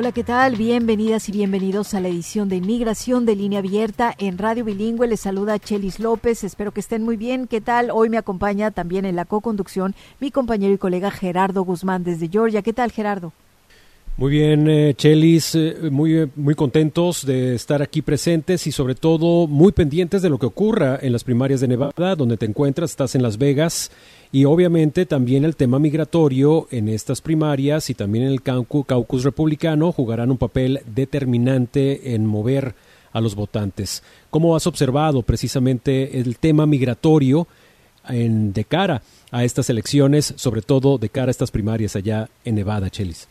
Hola, ¿qué tal? Bienvenidas y bienvenidos a la edición de Inmigración de Línea Abierta en Radio Bilingüe. Les saluda Chelis López. Espero que estén muy bien. ¿Qué tal? Hoy me acompaña también en la co-conducción mi compañero y colega Gerardo Guzmán desde Georgia. ¿Qué tal, Gerardo? Muy bien, eh, Chelis, eh, muy, muy contentos de estar aquí presentes y sobre todo muy pendientes de lo que ocurra en las primarias de Nevada, donde te encuentras, estás en Las Vegas y obviamente también el tema migratorio en estas primarias y también en el caucus republicano jugarán un papel determinante en mover a los votantes. ¿Cómo has observado precisamente el tema migratorio en, de cara a estas elecciones, sobre todo de cara a estas primarias allá en Nevada, Chelis?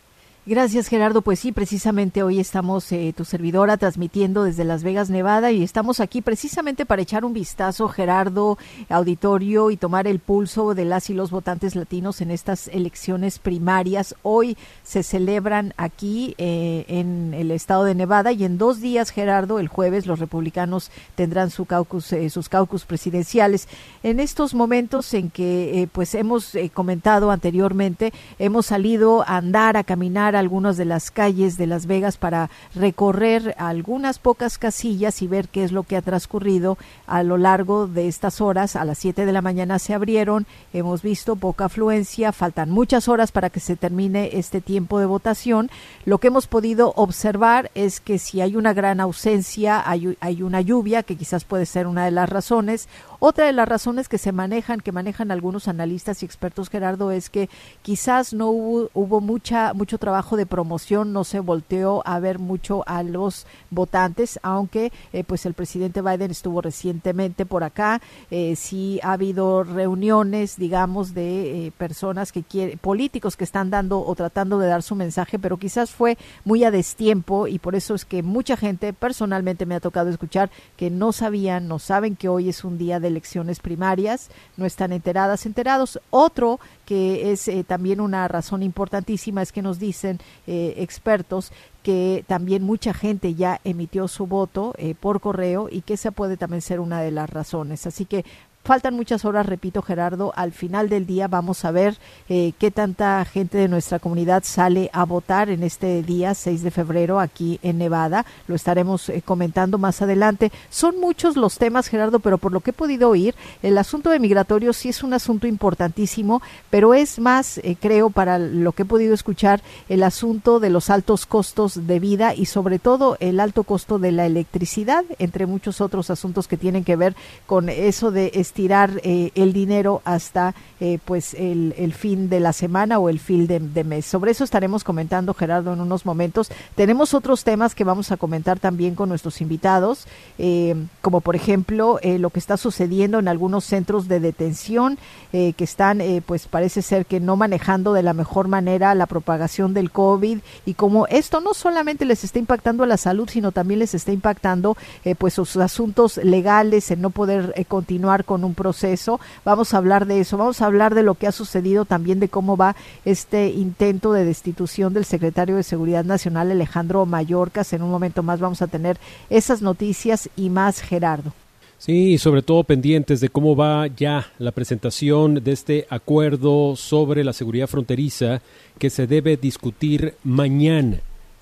Gracias, Gerardo. Pues sí, precisamente hoy estamos, eh, tu servidora, transmitiendo desde Las Vegas, Nevada, y estamos aquí precisamente para echar un vistazo, Gerardo, auditorio, y tomar el pulso de las y los votantes latinos en estas elecciones primarias. Hoy se celebran aquí eh, en el estado de Nevada y en dos días, Gerardo, el jueves, los republicanos tendrán su caucus, eh, sus caucus presidenciales. En estos momentos en que, pues, hemos comentado anteriormente, hemos salido a andar, a caminar, algunas de las calles de Las Vegas para recorrer algunas pocas casillas y ver qué es lo que ha transcurrido a lo largo de estas horas. A las 7 de la mañana se abrieron, hemos visto poca afluencia, faltan muchas horas para que se termine este tiempo de votación. Lo que hemos podido observar es que si hay una gran ausencia, hay, hay una lluvia, que quizás puede ser una de las razones, otra de las razones que se manejan, que manejan algunos analistas y expertos, Gerardo, es que quizás no hubo, hubo mucha, mucho trabajo de promoción, no se volteó a ver mucho a los votantes, aunque eh, pues el presidente Biden estuvo recientemente por acá, eh, sí ha habido reuniones, digamos, de eh, personas que quieren, políticos que están dando o tratando de dar su mensaje, pero quizás fue muy a destiempo y por eso es que mucha gente, personalmente me ha tocado escuchar que no sabían, no saben que hoy es un día de elecciones primarias, no están enteradas, enterados. Otro que es eh, también una razón importantísima es que nos dicen eh, expertos que también mucha gente ya emitió su voto eh, por correo y que esa puede también ser una de las razones. Así que Faltan muchas horas, repito Gerardo, al final del día vamos a ver eh, qué tanta gente de nuestra comunidad sale a votar en este día 6 de febrero aquí en Nevada. Lo estaremos eh, comentando más adelante. Son muchos los temas, Gerardo, pero por lo que he podido oír, el asunto de migratorio sí es un asunto importantísimo, pero es más, eh, creo, para lo que he podido escuchar, el asunto de los altos costos de vida y sobre todo el alto costo de la electricidad, entre muchos otros asuntos que tienen que ver con eso de estirar eh, el dinero hasta eh, pues el, el, fin de la semana o el fin de, mes. Sobre eso estaremos comentando, Gerardo, en unos momentos. Tenemos otros temas que vamos a comentar también con nuestros invitados, eh, como por ejemplo lo que está sucediendo en algunos centros de detención que están, pues parece ser que no manejando de la mejor manera la propagación del COVID y como esto no solamente les está impactando a la salud, sino también les está impactando pues sus asuntos legales, en no poder continuar con un proceso. Vamos a hablar de eso, vamos a hablar de lo que ha sucedido también, de cómo va este intento de destitución del secretario de Seguridad Nacional, Alejandro Mayorkas. En un momento más vamos a tener esas noticias y más, Gerardo. Sí, sobre todo pendientes de cómo va ya la presentación de este acuerdo sobre la seguridad fronteriza que se debe discutir mañana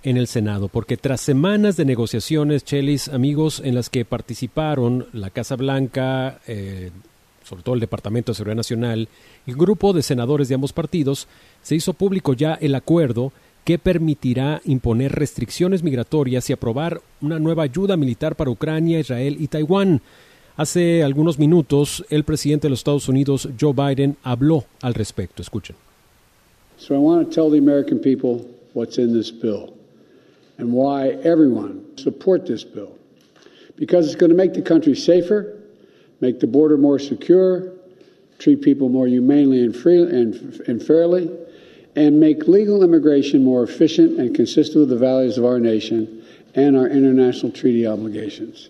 en el Senado, porque tras semanas de negociaciones, Chelis, amigos, en las que participaron la Casa Blanca, eh, sobre todo el Departamento de Seguridad Nacional, un grupo de senadores de ambos partidos, se hizo público ya el acuerdo que permitirá imponer restricciones migratorias y aprobar una nueva ayuda militar para Ucrania, Israel y Taiwán. Hace algunos minutos, el presidente de los Estados Unidos, Joe Biden, habló al respecto. Escuchen. So I want to tell the American people what's in this bill and why everyone support this bill. Because it's going to make the country safer, make the border more secure, treat people more humanely and, free, and, and fairly, and make legal immigration more efficient and consistent with the values of our nation and our international treaty obligations.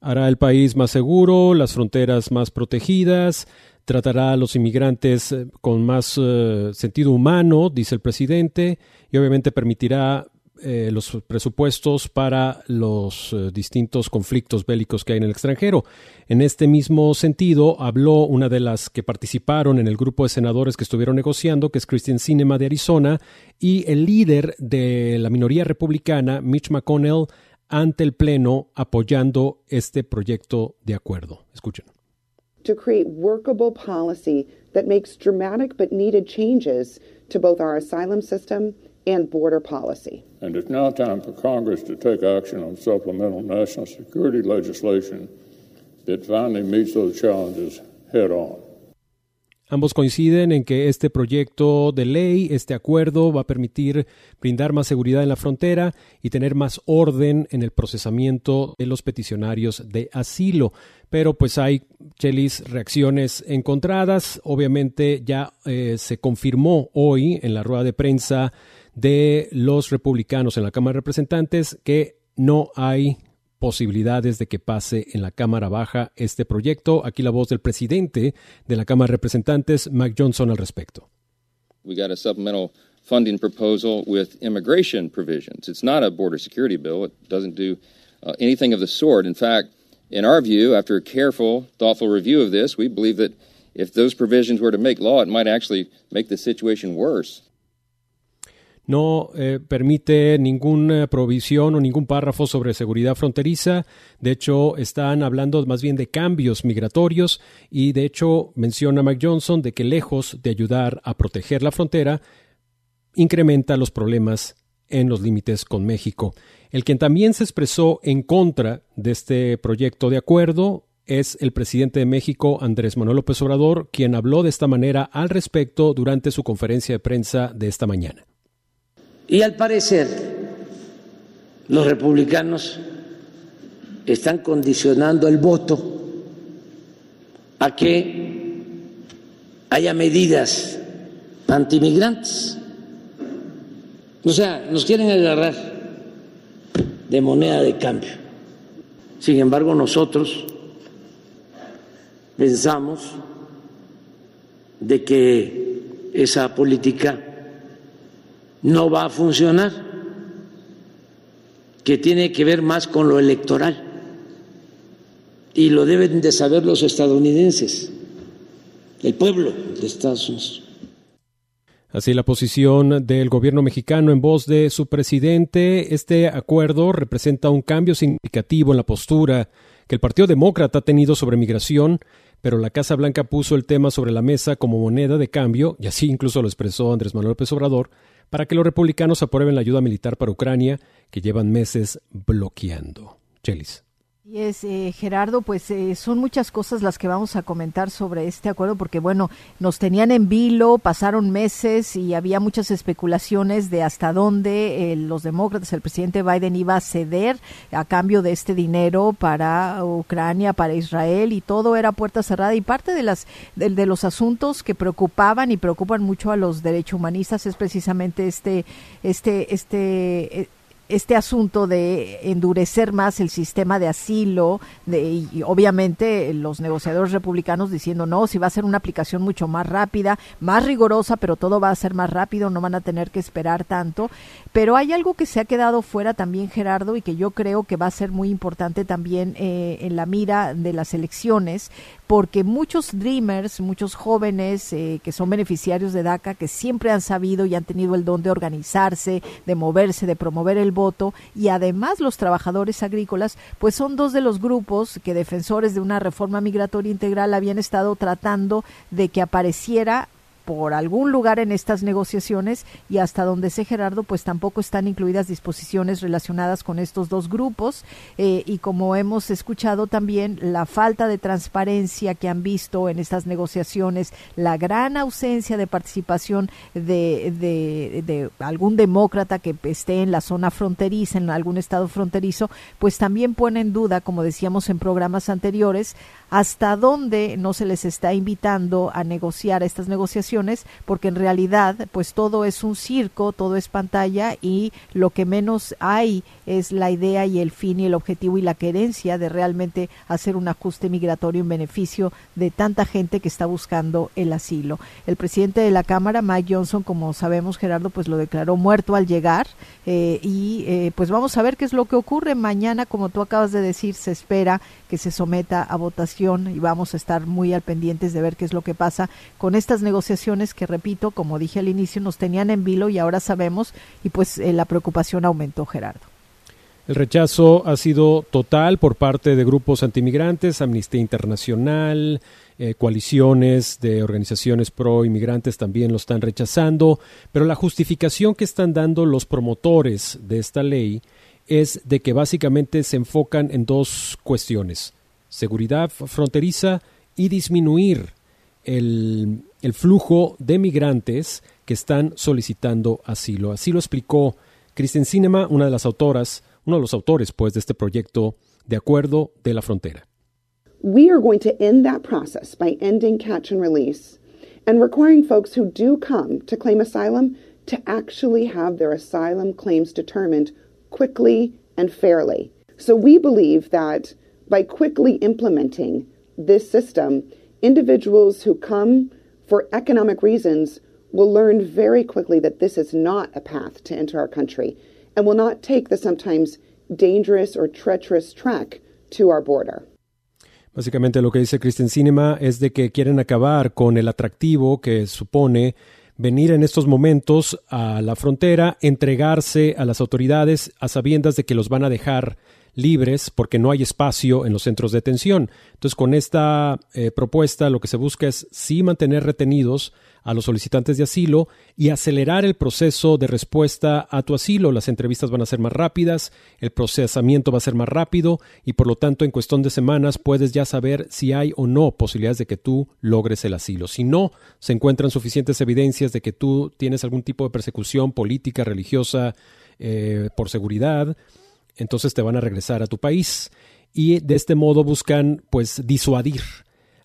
hará el país más seguro, las fronteras más protegidas, tratará a los inmigrantes eh, con más eh, sentido humano, dice el presidente, y obviamente permitirá eh, los presupuestos para los distintos conflictos bélicos que hay en el extranjero. En este mismo sentido, habló una de las que participaron en el grupo de senadores que estuvieron negociando, que es Christian Cinema de Arizona, y el líder de la minoría republicana, Mitch McConnell, ante el Pleno apoyando este proyecto de acuerdo. Escuchen. To create workable policy that makes dramatic but needed changes to both our asylum system and border policy. And it's now time for Congress to take action on supplemental national security legislation that finally meets those challenges head on. Ambos coinciden en que este proyecto de ley, este acuerdo, va a permitir brindar más seguridad en la frontera y tener más orden en el procesamiento de los peticionarios de asilo. Pero pues hay, Chelis, reacciones encontradas. Obviamente ya eh, se confirmó hoy en la rueda de prensa de los republicanos en la Cámara de Representantes que no hay posibilidades de que pase en la Cámara Baja este proyecto. Aquí la voz del presidente de la Cámara de Representantes, Mike Johnson, al respecto. We got a supplemental funding proposal with immigration provisions. It's not a border security bill. It doesn't do uh, anything of the sort. In fact, in our view, after a careful, thoughtful review of this, we believe that if those provisions were to make law, it might actually make the situation worse no eh, permite ninguna provisión o ningún párrafo sobre seguridad fronteriza. De hecho, están hablando más bien de cambios migratorios y de hecho menciona Mike Johnson de que lejos de ayudar a proteger la frontera, incrementa los problemas en los límites con México. El quien también se expresó en contra de este proyecto de acuerdo es el presidente de México, Andrés Manuel López Obrador, quien habló de esta manera al respecto durante su conferencia de prensa de esta mañana. Y al parecer los republicanos están condicionando el voto a que haya medidas antimigrantes. O sea, nos quieren agarrar de moneda de cambio. Sin embargo, nosotros pensamos de que esa política no va a funcionar, que tiene que ver más con lo electoral. Y lo deben de saber los estadounidenses, el pueblo de Estados Unidos. Así la posición del gobierno mexicano en voz de su presidente. Este acuerdo representa un cambio significativo en la postura que el Partido Demócrata ha tenido sobre migración, pero la Casa Blanca puso el tema sobre la mesa como moneda de cambio, y así incluso lo expresó Andrés Manuel López Obrador, para que los republicanos aprueben la ayuda militar para Ucrania que llevan meses bloqueando. Chelis. Y es, eh, Gerardo, pues eh, son muchas cosas las que vamos a comentar sobre este acuerdo, porque bueno, nos tenían en vilo, pasaron meses y había muchas especulaciones de hasta dónde eh, los demócratas, el presidente Biden iba a ceder a cambio de este dinero para Ucrania, para Israel y todo era puerta cerrada. Y parte de las de, de los asuntos que preocupaban y preocupan mucho a los derechos humanistas es precisamente este este este este asunto de endurecer más el sistema de asilo, de, y obviamente los negociadores republicanos diciendo no, si va a ser una aplicación mucho más rápida, más rigurosa, pero todo va a ser más rápido, no van a tener que esperar tanto. Pero hay algo que se ha quedado fuera también, Gerardo, y que yo creo que va a ser muy importante también eh, en la mira de las elecciones, porque muchos dreamers, muchos jóvenes eh, que son beneficiarios de DACA, que siempre han sabido y han tenido el don de organizarse, de moverse, de promover el voto, y además los trabajadores agrícolas, pues son dos de los grupos que defensores de una reforma migratoria integral habían estado tratando de que apareciera por algún lugar en estas negociaciones y hasta donde sé Gerardo pues tampoco están incluidas disposiciones relacionadas con estos dos grupos. Eh, y como hemos escuchado también la falta de transparencia que han visto en estas negociaciones la gran ausencia de participación de, de, de algún demócrata que esté en la zona fronteriza en algún estado fronterizo pues también pone en duda como decíamos en programas anteriores hasta dónde no se les está invitando a negociar estas negociaciones, porque en realidad pues todo es un circo, todo es pantalla y lo que menos hay es la idea y el fin y el objetivo y la querencia de realmente hacer un ajuste migratorio en beneficio de tanta gente que está buscando el asilo. El presidente de la Cámara, Mike Johnson, como sabemos, Gerardo, pues lo declaró muerto al llegar eh, y eh, pues vamos a ver qué es lo que ocurre mañana, como tú acabas de decir, se espera que se someta a votación y vamos a estar muy al pendientes de ver qué es lo que pasa con estas negociaciones que, repito, como dije al inicio, nos tenían en vilo y ahora sabemos y pues eh, la preocupación aumentó, Gerardo. El rechazo ha sido total por parte de grupos antimigrantes, Amnistía Internacional, eh, coaliciones de organizaciones pro inmigrantes también lo están rechazando, pero la justificación que están dando los promotores de esta ley es de que básicamente se enfocan en dos cuestiones, seguridad fronteriza y disminuir el, el flujo de migrantes que están solicitando asilo. Así lo explicó Kristen Cinema, una de las autoras, uno de los autores pues de este proyecto de acuerdo de la frontera. We are going to end that process by ending catch and release and requiring folks who do come to claim asylum to actually have their asylum claims determined quickly and fairly. So we believe that by quickly implementing this system, individuals who come for economic reasons will learn very quickly that this is not a path to enter our country and will not take the sometimes dangerous or treacherous track to our border. Básicamente lo que dice Kristen Cinema es de que quieren acabar con el atractivo que supone venir en estos momentos a la frontera, entregarse a las autoridades a sabiendas de que los van a dejar libres porque no hay espacio en los centros de detención. Entonces, con esta eh, propuesta lo que se busca es sí mantener retenidos a los solicitantes de asilo y acelerar el proceso de respuesta a tu asilo. Las entrevistas van a ser más rápidas, el procesamiento va a ser más rápido y por lo tanto en cuestión de semanas puedes ya saber si hay o no posibilidades de que tú logres el asilo. Si no se encuentran suficientes evidencias de que tú tienes algún tipo de persecución política, religiosa, eh, por seguridad, entonces te van a regresar a tu país y de este modo buscan pues disuadir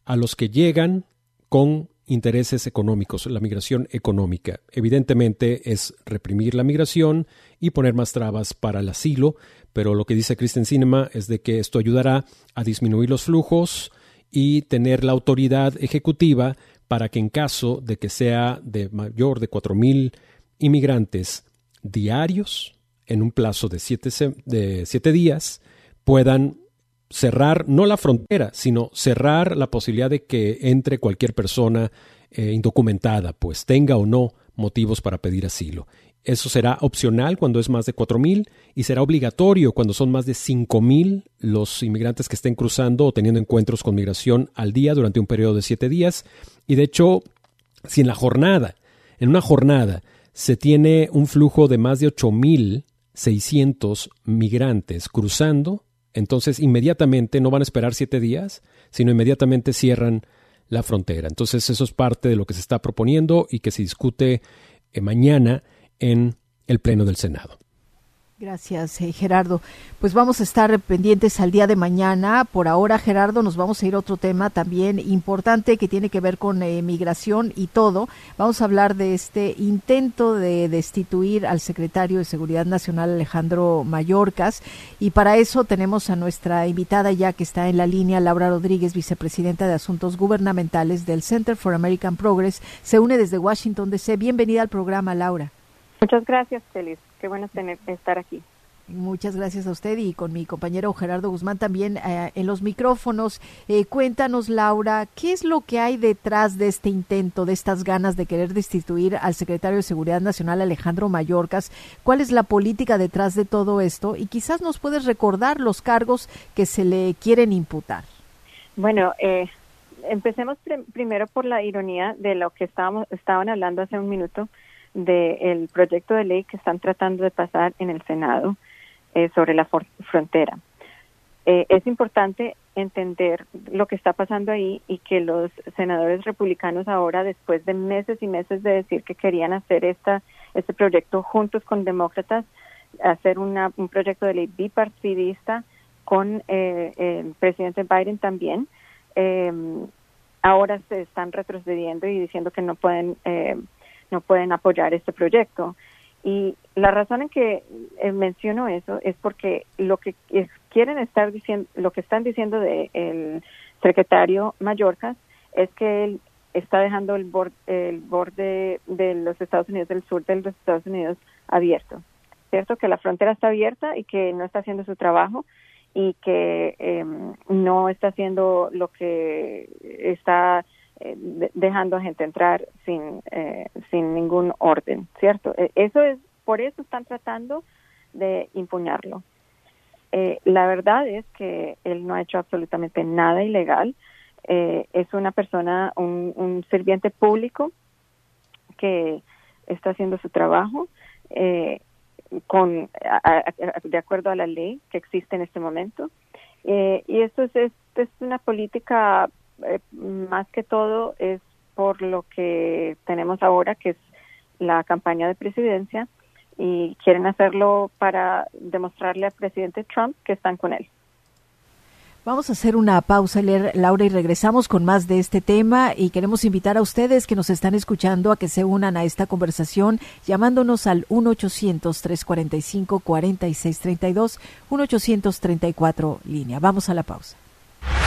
a los que llegan con intereses económicos, la migración económica. Evidentemente es reprimir la migración y poner más trabas para el asilo, pero lo que dice Kristen Cinema es de que esto ayudará a disminuir los flujos y tener la autoridad ejecutiva para que en caso de que sea de mayor de cuatro mil inmigrantes diarios, en un plazo de siete, de siete días, puedan cerrar no la frontera, sino cerrar la posibilidad de que entre cualquier persona eh, indocumentada, pues tenga o no motivos para pedir asilo. Eso será opcional cuando es más de cuatro mil y será obligatorio cuando son más de cinco mil los inmigrantes que estén cruzando o teniendo encuentros con migración al día durante un periodo de siete días. Y de hecho, si en la jornada, en una jornada, se tiene un flujo de más de ocho mil seiscientos migrantes cruzando, entonces inmediatamente no van a esperar siete días, sino inmediatamente cierran la frontera. Entonces eso es parte de lo que se está proponiendo y que se discute eh, mañana en el Pleno del Senado. Gracias, eh, Gerardo. Pues vamos a estar pendientes al día de mañana. Por ahora, Gerardo, nos vamos a ir a otro tema también importante que tiene que ver con eh, migración y todo. Vamos a hablar de este intento de destituir al secretario de Seguridad Nacional, Alejandro Mayorkas. Y para eso tenemos a nuestra invitada ya que está en la línea, Laura Rodríguez, vicepresidenta de Asuntos Gubernamentales del Center for American Progress. Se une desde Washington, D.C. Bienvenida al programa, Laura. Muchas gracias, Feliz. Qué bueno tener, estar aquí. Muchas gracias a usted y con mi compañero Gerardo Guzmán también eh, en los micrófonos. Eh, cuéntanos, Laura, ¿qué es lo que hay detrás de este intento, de estas ganas de querer destituir al secretario de Seguridad Nacional, Alejandro Mayorkas? ¿Cuál es la política detrás de todo esto? Y quizás nos puedes recordar los cargos que se le quieren imputar. Bueno, eh, empecemos primero por la ironía de lo que estábamos, estaban hablando hace un minuto del proyecto de ley que están tratando de pasar en el Senado eh, sobre la frontera. Eh, es importante entender lo que está pasando ahí y que los senadores republicanos ahora, después de meses y meses de decir que querían hacer esta, este proyecto juntos con demócratas, hacer una, un proyecto de ley bipartidista con eh, el presidente Biden también, em, ahora se están retrocediendo y diciendo que no pueden eh, no pueden apoyar este proyecto. Y la razón en que eh, menciono eso es porque lo que quieren estar diciendo, lo que están diciendo del el secretario Mallorca es que él está dejando el, borde, el borde de los Estados Unidos, del sur de los Estados Unidos abierto. ¿Cierto? Que la frontera está abierta y que no está haciendo su trabajo y que em, no está haciendo lo que está dejando a gente entrar sin, eh, sin ningún orden, ¿cierto? E, eso es, por eso están tratando de impugnarlo. Eh, la verdad es que él no ha hecho absolutamente nada ilegal. es una persona, un, un, sirviente público que está haciendo su trabajo con de acuerdo a la ley que existe en este momento. y esto es, es una política eh, más que todo es por lo que tenemos ahora, que es la campaña de presidencia, y quieren hacerlo para demostrarle al presidente Trump que están con él. Vamos a hacer una pausa, Laura, y regresamos con más de este tema. Y queremos invitar a ustedes que nos están escuchando a que se unan a esta conversación llamándonos al 1-800-345-4632, 1-800-34 línea. Vamos a la pausa.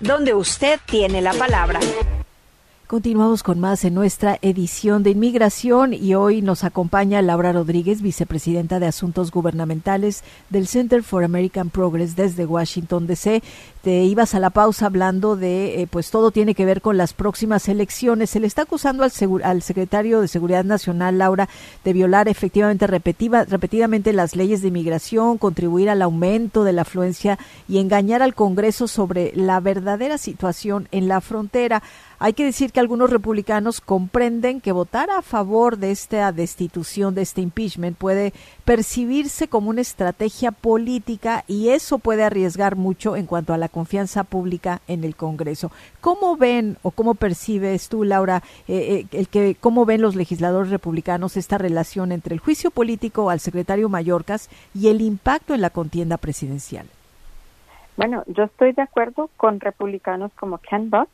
Donde usted tiene la palabra. Continuamos con más en nuestra edición de inmigración y hoy nos acompaña Laura Rodríguez, vicepresidenta de Asuntos Gubernamentales del Center for American Progress desde Washington DC. Te ibas a la pausa hablando de, eh, pues todo tiene que ver con las próximas elecciones. Se le está acusando al, al secretario de Seguridad Nacional, Laura, de violar efectivamente repetidamente las leyes de inmigración, contribuir al aumento de la afluencia y engañar al Congreso sobre la verdadera situación en la frontera. Hay que decir que algunos republicanos comprenden que votar a favor de esta destitución, de este impeachment, puede percibirse como una estrategia política y eso puede arriesgar mucho en cuanto a la confianza pública en el Congreso. ¿Cómo ven o cómo percibes tú, Laura, eh, eh, el que cómo ven los legisladores republicanos esta relación entre el juicio político al secretario Mayorkas y el impacto en la contienda presidencial? Bueno, yo estoy de acuerdo con republicanos como Ken Buck,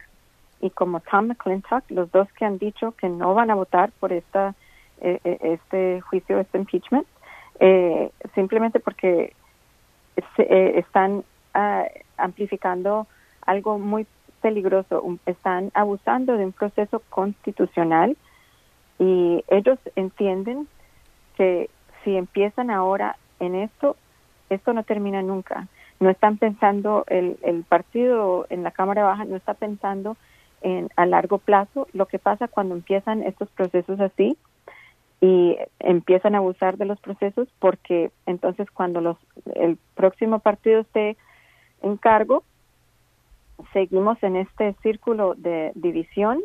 y como Tom McClintock, los dos que han dicho que no van a votar por esta eh, eh, este juicio, este impeachment, eh, simplemente porque están ah, amplificando algo muy peligroso, están abusando de un proceso constitucional y ellos entienden que si empiezan ahora en esto, esto no termina nunca. No están pensando, el, el partido en la Cámara Baja no está pensando a largo plazo. Lo que pasa cuando empiezan estos procesos así y empiezan a abusar de los procesos porque entonces cuando los el próximo partido esté en cargo seguimos en este círculo de división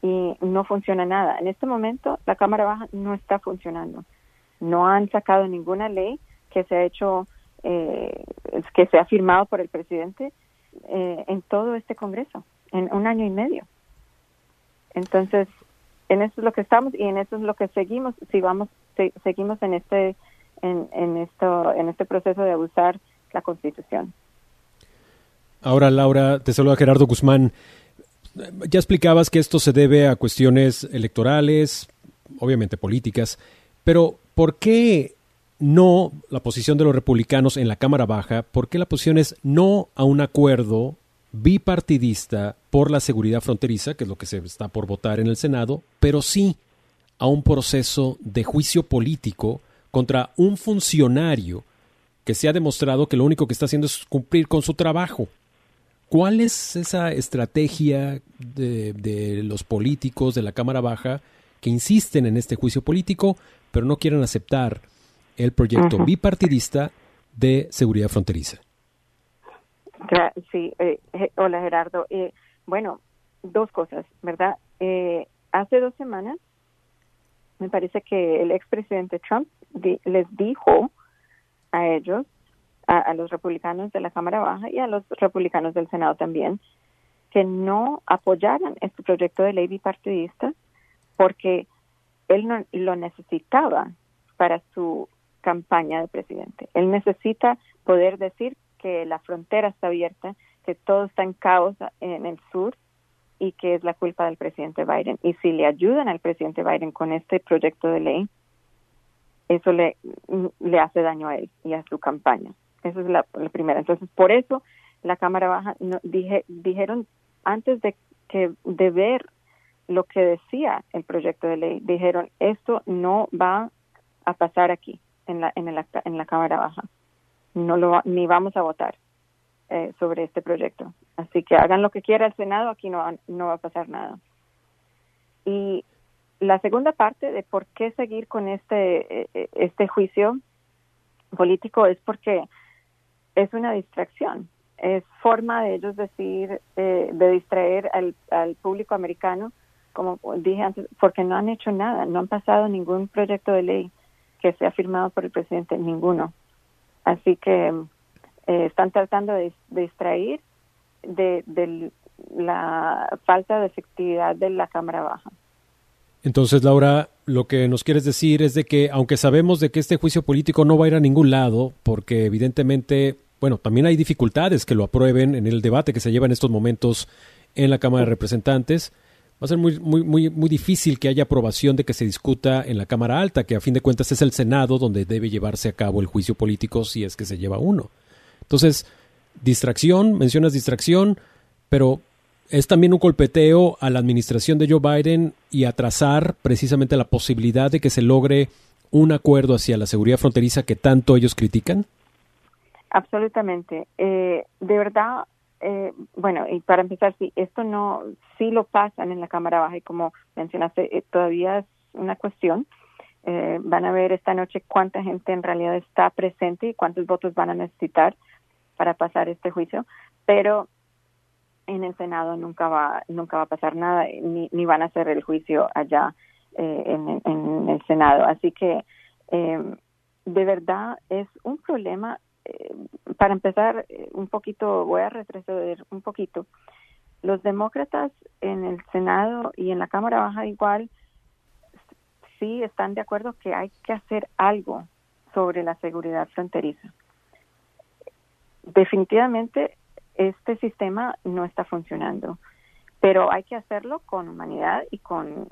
y no funciona nada. En este momento la Cámara Baja no está funcionando. No han sacado ninguna ley que se ha hecho, eh, que se ha firmado por el presidente eh, en todo este Congreso en un año y medio. Entonces, en eso es lo que estamos y en eso es lo que seguimos si vamos seguimos en este en, en esto en este proceso de abusar la Constitución. Ahora, Laura, te saluda Gerardo Guzmán. Ya explicabas que esto se debe a cuestiones electorales, obviamente políticas, pero ¿por qué no la posición de los republicanos en la Cámara Baja? ¿Por qué la posición es no a un acuerdo bipartidista por la seguridad fronteriza, que es lo que se está por votar en el Senado, pero sí a un proceso de juicio político contra un funcionario que se ha demostrado que lo único que está haciendo es cumplir con su trabajo. ¿Cuál es esa estrategia de, los políticos de la Cámara Baja que insisten en este juicio político, pero no quieren aceptar el proyecto bipartidista de seguridad fronteriza? Sí, eh, hola Gerardo. Eh, bueno, dos cosas, ¿verdad? Eh, hace dos semanas, me parece que el expresidente Trump les dijo a ellos, a, los republicanos de la Cámara Baja y a los republicanos del Senado también, que no apoyaran este proyecto de ley bipartidista porque él no lo necesitaba para su campaña de presidente. Él necesita poder decir que la frontera está abierta, que todo está en caos en el sur y que es la culpa del presidente Biden. Y si le ayudan al presidente Biden con este proyecto de ley, eso le, hace daño a él y a su campaña. Esa es la, primera. Entonces, por eso la Cámara Baja no, dije, dijeron antes de que de ver lo que decía el proyecto de ley, dijeron esto no va a pasar aquí en la en en la Cámara Baja. No lo ni vamos a votar eh, sobre este proyecto. Así que hagan lo que quiera el Senado, aquí no no va a pasar nada. Y la segunda parte de por qué seguir con este eh, este juicio político es porque es una distracción es forma de ellos decir, eh, de distraer al público americano, como dije antes, porque no han hecho nada, no han pasado ningún proyecto de ley que sea firmado por el presidente, ninguno. Así que eh, están tratando de, distraer de, de, la falta de efectividad de la Cámara Baja. Entonces, Laura, lo que nos quieres decir es de que, aunque sabemos de que este juicio político no va a ir a ningún lado, porque evidentemente bueno, también hay dificultades que lo aprueben en el debate que se lleva en estos momentos en la Cámara de Representantes. Va a ser muy, muy, muy, muy difícil que haya aprobación de que se discuta en la Cámara Alta, que a fin de cuentas es el Senado donde debe llevarse a cabo el juicio político si es que se lleva uno. Entonces, distracción, mencionas distracción, pero es también un golpeteo a la administración de Joe Biden y atrasar precisamente la posibilidad de que se logre un acuerdo hacia la seguridad fronteriza que tanto ellos critican. Absolutamente. Eh, de verdad, eh, bueno, y para empezar, si esto no, sí lo pasan en la Cámara Baja y como mencionaste, eh, todavía es una cuestión. van a ver esta noche cuánta gente en realidad está presente y cuántos votos van a necesitar para pasar este juicio, pero en el Senado nunca va nunca va a pasar nada ni, ni van a hacer el juicio allá en, en, el Senado. Así que de verdad es un problema eh, para empezar eh, un poquito, voy a retroceder un poquito. Los demócratas en el Senado y en la Cámara Baja igual sí están de acuerdo que hay que hacer algo sobre la seguridad fronteriza. Definitivamente este sistema no está funcionando, pero hay que hacerlo con humanidad y con,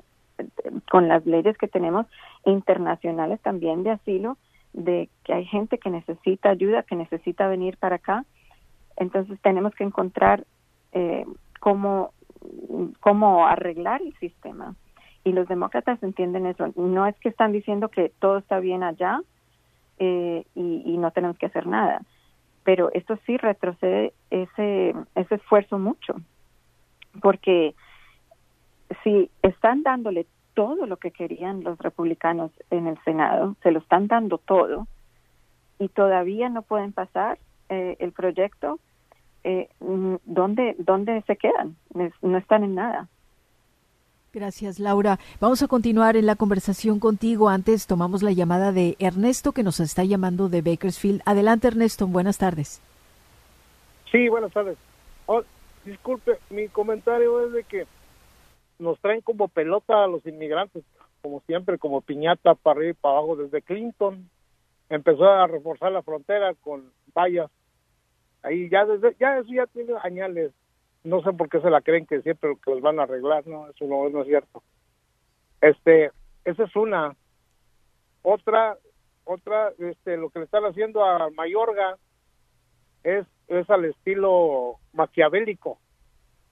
con las leyes que tenemos internacionales también de asilo de que hay gente que necesita ayuda, que necesita venir para acá. Entonces tenemos que encontrar eh, cómo, cómo arreglar el sistema. Y los demócratas entienden eso. No es que están diciendo que todo está bien allá eh, y, y, no tenemos que hacer nada. Pero esto sí retrocede ese, ese esfuerzo mucho. Porque si están dándole todo lo que querían los republicanos en el Senado, se lo están dando todo y todavía no pueden pasar eh, el proyecto, eh, ¿dónde, ¿dónde se quedan? No están en nada. Gracias, Laura. Vamos a continuar en la conversación contigo. Antes tomamos la llamada de Ernesto, que nos está llamando de Bakersfield. Adelante, Ernesto. Buenas tardes. Sí, buenas tardes. Oh, disculpe, mi comentario es de que nos traen como pelota a los inmigrantes, como siempre, como piñata para arriba y para abajo. Desde Clinton empezó a reforzar la frontera con vallas. Ahí ya desde, ya eso ya tiene añales. No sé por qué se la creen que siempre que los van a arreglar, no, eso no, es cierto. Este, esa es una. Otra, otra, este, lo que le están haciendo a Mayorga es, es al estilo maquiavélico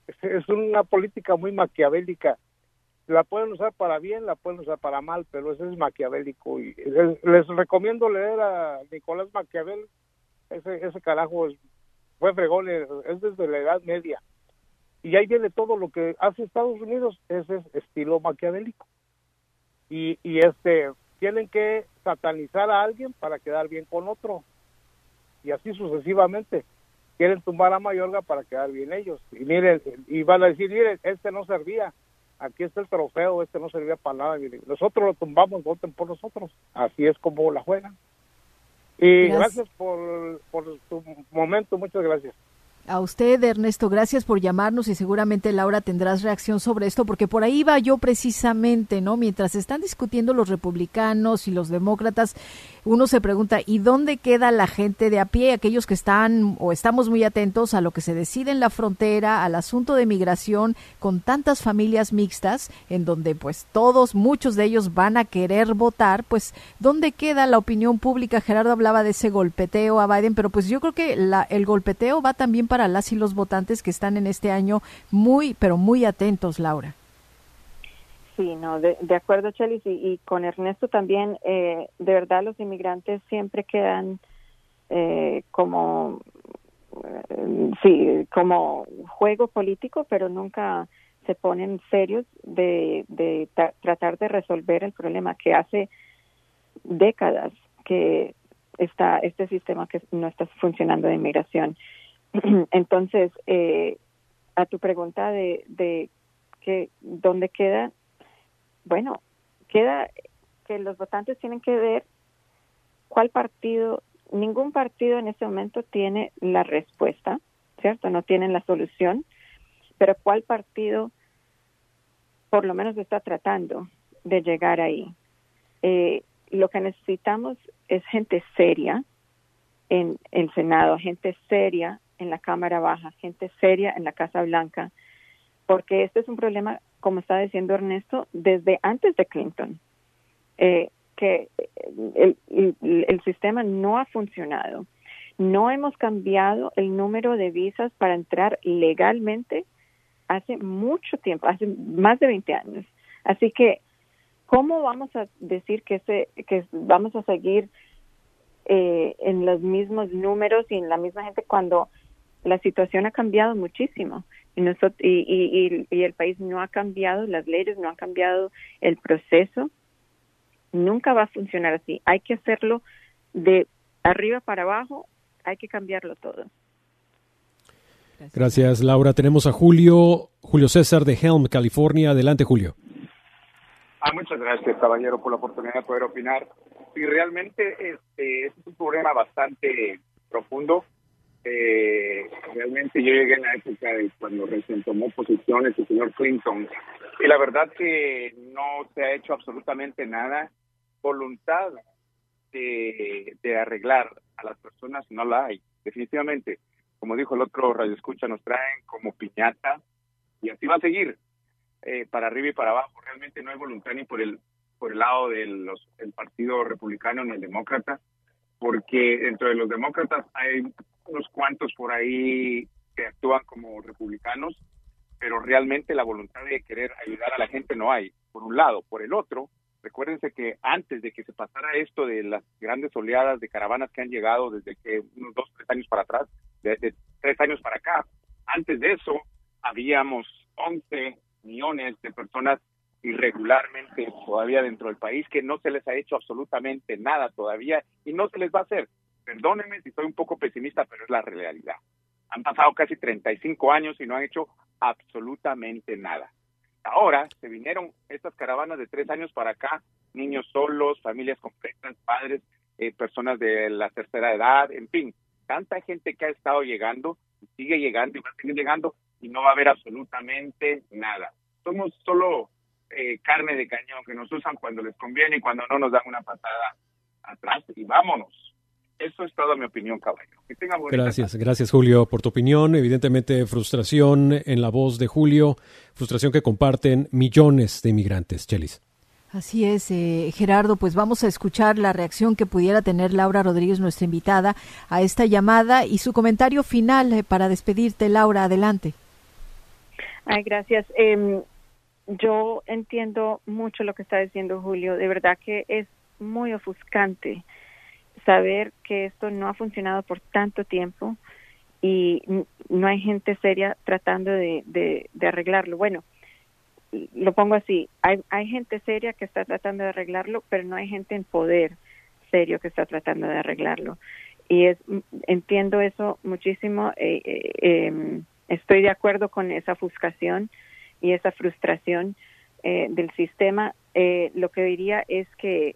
es una política muy maquiavélica. La pueden usar para bien, la pueden usar para mal, pero eso es maquiavélico. Y les, recomiendo leer a Nicolás Maquiavel. Ese, ese carajo fue fregón, es desde la Edad Media. Y ahí viene todo lo que hace Estados Unidos, ese es estilo maquiavélico. Y, y este, tienen que satanizar a alguien para quedar bien con otro. Y así sucesivamente quieren tumbar a Mayorga para quedar bien ellos. Y miren, y van a decir, miren, este no servía, aquí está el trofeo, este no servía para nada. Miren, nosotros lo tumbamos, voten por nosotros. Así es como la juegan. Y gracias, por, por tu momento, muchas gracias. A usted, Ernesto, gracias por llamarnos y seguramente Laura tendrás reacción sobre esto, porque por ahí va yo precisamente, ¿no? Mientras están discutiendo los republicanos y los demócratas, uno se pregunta, ¿y dónde queda la gente de a pie, aquellos que están o estamos muy atentos a lo que se decide en la frontera, al asunto de migración, con tantas familias mixtas, en donde pues todos, muchos de ellos van a querer votar, pues ¿dónde queda la opinión pública? Gerardo hablaba de ese golpeteo a Biden, pero pues yo creo que la, el golpeteo va también para las y los votantes que están en este año muy, pero muy atentos, Laura. Sí, no, de, acuerdo, Chelis, y, con Ernesto también, eh, de verdad los inmigrantes siempre quedan eh, como, eh, sí, como juego político, pero nunca se ponen serios de, de tratar de resolver el problema que hace décadas que está este sistema que no está funcionando de inmigración. Entonces, eh, a tu pregunta de, de que dónde queda, bueno, queda que los votantes tienen que ver cuál partido, ningún partido en este momento tiene la respuesta, ¿cierto? No tienen la solución, pero cuál partido por lo menos está tratando de llegar ahí. Eh, lo que necesitamos es gente seria en el Senado, gente seria en la Cámara Baja, gente seria en la Casa Blanca, porque este es un problema, como está diciendo Ernesto, desde antes de Clinton, eh, que el, el, sistema no ha funcionado. No hemos cambiado el número de visas para entrar legalmente hace mucho tiempo, hace más de 20 años. Así que, ¿cómo vamos a decir que, se, que vamos a seguir eh, en los mismos números y en la misma gente cuando la situación ha cambiado muchísimo y, nosotros, y, y, el país no ha cambiado, las leyes no han cambiado, el proceso nunca va a funcionar así. Hay que hacerlo de arriba para abajo, hay que cambiarlo todo. Gracias, Laura. Tenemos a Julio, Julio César de Helm, California. Adelante, Julio. Ah, muchas gracias, caballero, por la oportunidad de poder opinar. Y realmente este, este es un problema bastante profundo eh, realmente yo llegué en la época de cuando recién tomó posiciones el señor Clinton y la verdad que no se ha hecho absolutamente nada. Voluntad de, de arreglar a las personas no la hay, definitivamente. Como dijo el otro Radio Escucha, nos traen como piñata y así va a seguir, eh, para arriba y para abajo. Realmente no hay voluntad ni por el por el lado del Partido Republicano ni el Demócrata, porque dentro de los demócratas hay unos cuantos por ahí que actúan como republicanos, pero realmente la voluntad de querer ayudar a la gente no hay, por un lado. Por el otro, recuérdense que antes de que se pasara esto de las grandes oleadas de caravanas que han llegado desde que unos dos, tres años para atrás, de, tres años para acá, antes de eso habíamos 11 millones de personas irregularmente todavía dentro del país que no se les ha hecho absolutamente nada todavía y no se les va a hacer. Perdónenme si soy un poco pesimista, pero es la realidad. Han pasado casi 35 años y no han hecho absolutamente nada. Ahora se vinieron estas caravanas de tres años para acá, niños solos, familias completas, padres, eh, personas de la tercera edad, en fin, tanta gente que ha estado llegando, sigue llegando y va a seguir llegando y no va a haber absolutamente nada. Somos solo eh, carne de cañón que nos usan cuando les conviene y cuando no nos dan una patada atrás y vámonos. Eso es toda mi opinión, caballero. gracias, gracias Julio por tu opinión. Evidentemente frustración en la voz de Julio, frustración que comparten millones de inmigrantes. Chelis. Así es, eh, Gerardo, pues vamos a escuchar la reacción que pudiera tener Laura Rodríguez, nuestra invitada, a esta llamada y su comentario final eh, para despedirte, Laura, adelante. Ay, gracias. Em, yo entiendo mucho lo que está diciendo Julio, de verdad que es muy ofuscante saber que esto no ha funcionado por tanto tiempo y no hay gente seria tratando de, de, arreglarlo. Bueno, lo pongo así, hay, hay gente seria que está tratando de arreglarlo, pero no hay gente en poder serio que está tratando de arreglarlo. y es, entiendo eso muchísimo. Eh, eh, em, estoy de acuerdo con esa ofuscación y esa frustración eh, del sistema. lo que diría es que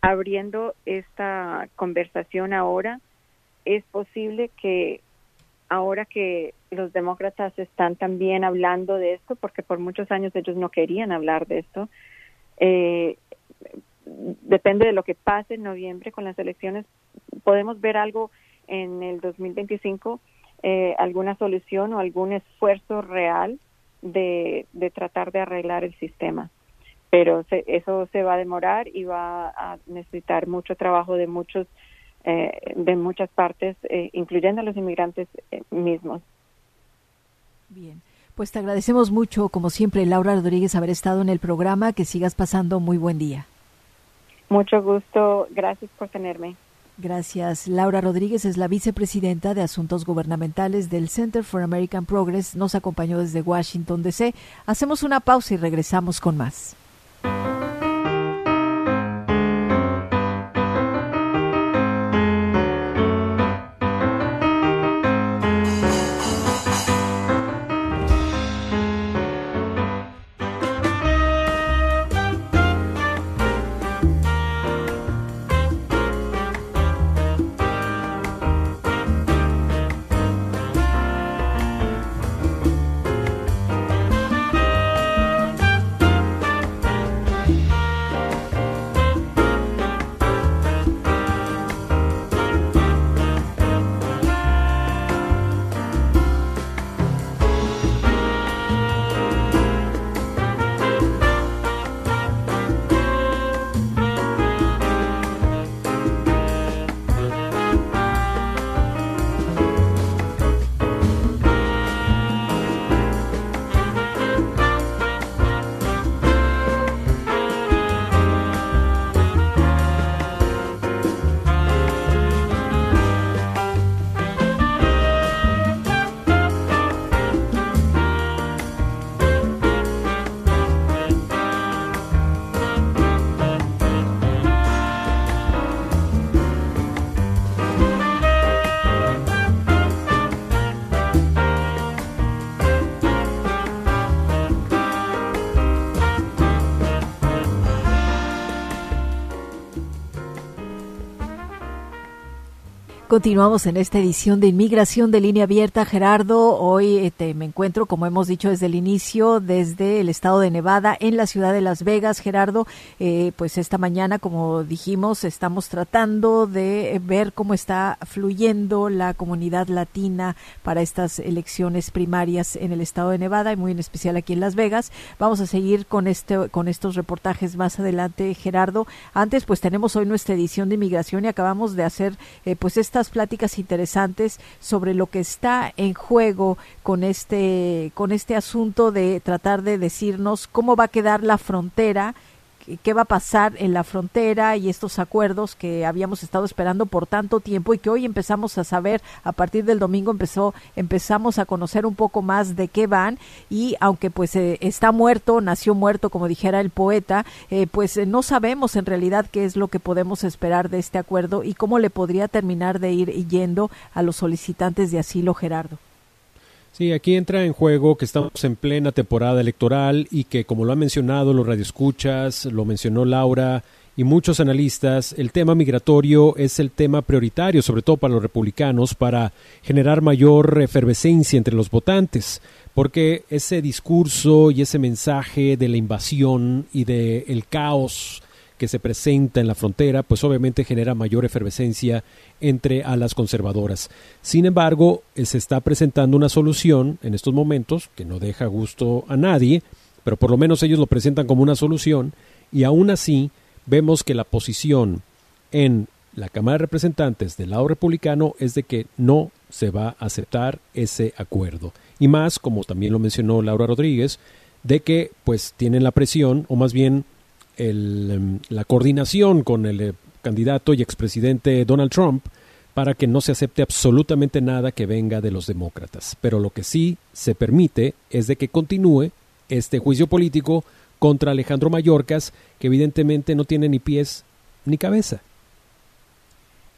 abriendo esta conversación ahora, es posible que ahora que los demócratas están también hablando de esto, porque por muchos años ellos no querían hablar de esto, eh, depende de lo que pase en noviembre con las elecciones, podemos ver algo en el 2025, eh, alguna solución o algún esfuerzo real de, de tratar de arreglar el sistema. Pero eso se va a demorar y va a necesitar mucho trabajo de muchos eh, de muchas partes, eh, incluyendo a los inmigrantes eh, mismos. Bien. Pues te agradecemos mucho, como siempre, Laura Rodríguez, haber estado en el programa. Que sigas pasando muy buen día. Mucho gusto. Gracias por tenerme. Gracias. Laura Rodríguez es la vicepresidenta de Asuntos Gubernamentales del Center for American Progress. Nos acompañó desde Washington, D.C. Hacemos una pausa y regresamos con más. Thank you. Continuamos en esta edición de Inmigración de Línea Abierta. Gerardo, hoy este, me encuentro, como hemos dicho desde el inicio, desde el estado de Nevada, en la ciudad de Las Vegas. Gerardo, eh, pues esta mañana, como dijimos, estamos tratando de ver cómo está fluyendo la comunidad latina para estas elecciones primarias en el estado de Nevada y muy en especial aquí en Las Vegas. Vamos a seguir con, este, con estos reportajes más adelante, Gerardo. Antes, pues tenemos hoy nuestra edición de Inmigración y acabamos de hacer, eh, pues esta pláticas interesantes sobre lo que está en juego con este, con este asunto de tratar de decirnos cómo va a quedar la frontera qué va a pasar en la frontera y estos acuerdos que habíamos estado esperando por tanto tiempo y que hoy empezamos a saber a partir del domingo empezó empezamos a conocer un poco más de qué van y aunque pues eh, está muerto nació muerto como dijera el poeta eh, pues eh, no sabemos en realidad qué es lo que podemos esperar de este acuerdo y cómo le podría terminar de ir yendo a los solicitantes de asilo Gerardo Sí, aquí entra en juego que estamos en plena temporada electoral y que, como lo han mencionado los radioescuchas, lo mencionó Laura y muchos analistas, el tema migratorio es el tema prioritario, sobre todo para los republicanos, para generar mayor efervescencia entre los votantes, porque ese discurso y ese mensaje de la invasión y del el caos que se presenta en la frontera, pues obviamente genera mayor efervescencia entre alas conservadoras. Sin embargo, eh, se está presentando una solución en estos momentos que no deja gusto a nadie, pero por lo menos ellos lo presentan como una solución y aún así vemos que la posición en la Cámara de Representantes del lado republicano es de que no se va a aceptar ese acuerdo. Y más, como también lo mencionó Laura Rodríguez, de que pues tienen la presión, o más bien Em, la coordinación con el eh, candidato y expresidente Donald Trump para que no se acepte absolutamente nada que venga de los demócratas. Pero lo que sí se permite es de que continúe este juicio político contra Alejandro Mayorkas, que evidentemente no tiene ni pies ni cabeza.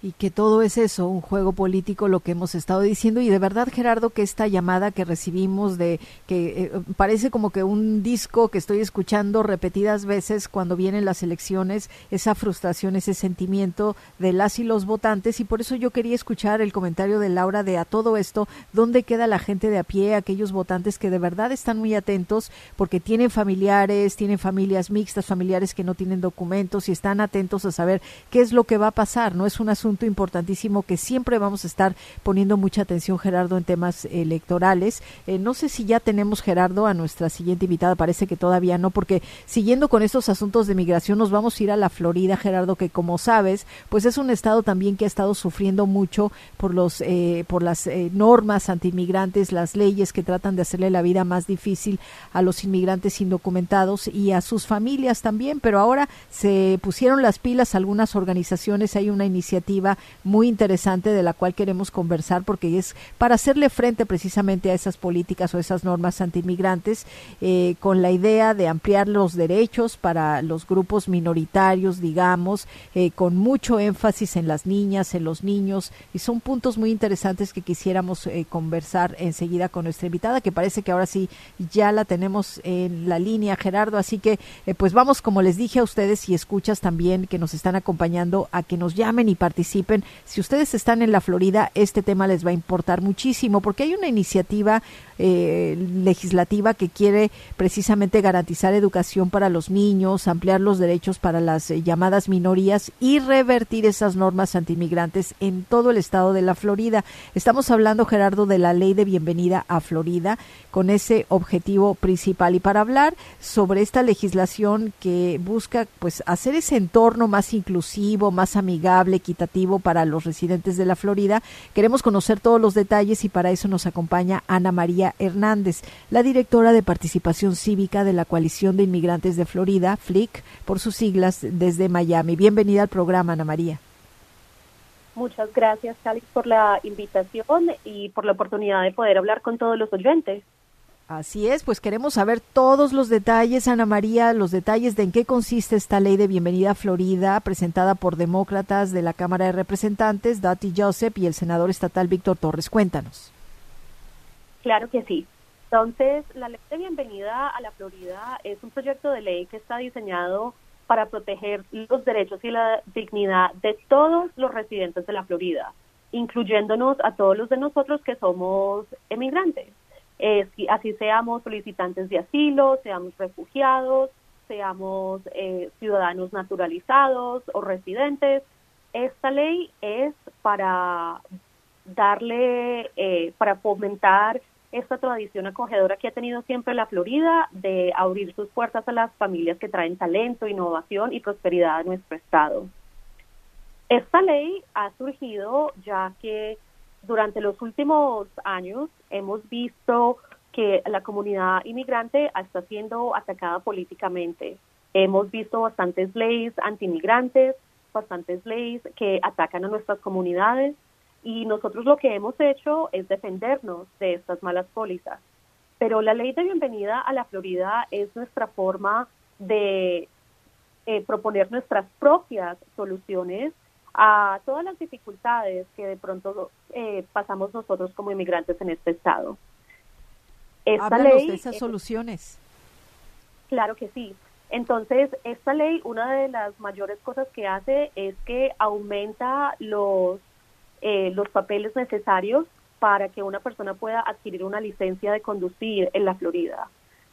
Y que todo es eso, un juego político, lo que hemos estado diciendo. Y de verdad, Gerardo, que esta llamada que recibimos de que eh, parece como que un disco que estoy escuchando repetidas veces cuando vienen las elecciones, esa frustración, ese sentimiento de las y los votantes. Y por eso yo quería escuchar el comentario de Laura de a todo esto, ¿dónde queda la gente de a pie, aquellos votantes que de verdad están muy atentos porque tienen familiares, tienen familias mixtas, familiares que no tienen documentos y están atentos a saber qué es lo que va a pasar? No es un asunto importantísimo que siempre vamos a estar poniendo mucha atención, Gerardo, en temas electorales. Eh, no sé si ya tenemos, Gerardo, a nuestra siguiente invitada. Parece que todavía no, porque siguiendo con estos asuntos de migración, nos vamos a ir a la Florida, Gerardo, que como sabes, pues es un estado también que ha estado sufriendo mucho por los eh, por las eh, normas antiinmigrantes, las leyes que tratan de hacerle la vida más difícil a los inmigrantes indocumentados y a sus familias también. Pero ahora se pusieron las pilas algunas organizaciones, hay una iniciativa muy interesante de la cual queremos conversar porque es para hacerle frente precisamente a esas políticas o esas normas antiinmigrantes eh, con la idea de ampliar los derechos para los grupos minoritarios, digamos, eh, con mucho énfasis en las niñas, en los niños y son puntos muy interesantes que quisiéramos eh, conversar enseguida con nuestra invitada que parece que ahora sí ya la tenemos en la línea, Gerardo, así que pues vamos como les dije a ustedes y escuchas también que nos están acompañando a que nos llamen y participen si ustedes están en la Florida, este tema les va a importar muchísimo porque hay una iniciativa eh, legislativa que quiere precisamente garantizar educación para los niños, ampliar los derechos para las eh, llamadas minorías y revertir esas normas antimigrantes en todo el estado de la Florida. Estamos hablando, Gerardo, de la ley de bienvenida a Florida con ese objetivo principal. Y para hablar sobre esta legislación que busca pues hacer ese entorno más inclusivo, más amigable, equitativo para los residentes de la Florida, queremos conocer todos los detalles y para eso nos acompaña Ana María Hernández, la directora de Participación Cívica de la Coalición de Inmigrantes de Florida, FLIC, por sus siglas desde Miami. Bienvenida al programa, Ana María. Muchas gracias, Alex, por la invitación y por la oportunidad de poder hablar con todos los oyentes. Así es, pues queremos saber todos los detalles, Ana María, los detalles de en qué consiste esta ley de bienvenida a Florida, presentada por demócratas de la Cámara de Representantes, Dati Joseph y el senador estatal Víctor Torres. Cuéntanos. Claro que sí. Entonces, la ley de bienvenida a la Florida es un proyecto de ley que está diseñado para proteger los derechos y la dignidad de todos los residentes de la Florida, incluyéndonos a todos los de nosotros que somos emigrantes. Así seamos solicitantes de asilo, seamos refugiados, seamos eh, ciudadanos naturalizados o residentes. Esta ley es para darle, eh, para fomentar esta tradición acogedora que ha tenido siempre la Florida de abrir sus puertas a las familias que traen talento, innovación y prosperidad a nuestro estado. Esta ley ha surgido ya que durante los últimos años hemos visto que la comunidad inmigrante está siendo atacada políticamente. Hemos visto bastantes leyes anti-inmigrantes, bastantes leyes que atacan a nuestras comunidades y nosotros lo que hemos hecho es defendernos de estas malas pólizas. Pero la ley de bienvenida a la Florida es nuestra forma de eh, proponer nuestras propias soluciones a todas las dificultades que de pronto eh, pasamos nosotros como inmigrantes en este estado. Esta ley, de esas soluciones. claro que sí. Entonces, esta ley, una de las mayores cosas que hace es que aumenta los eh, los papeles necesarios para que una persona pueda adquirir una licencia de conducir en la Florida.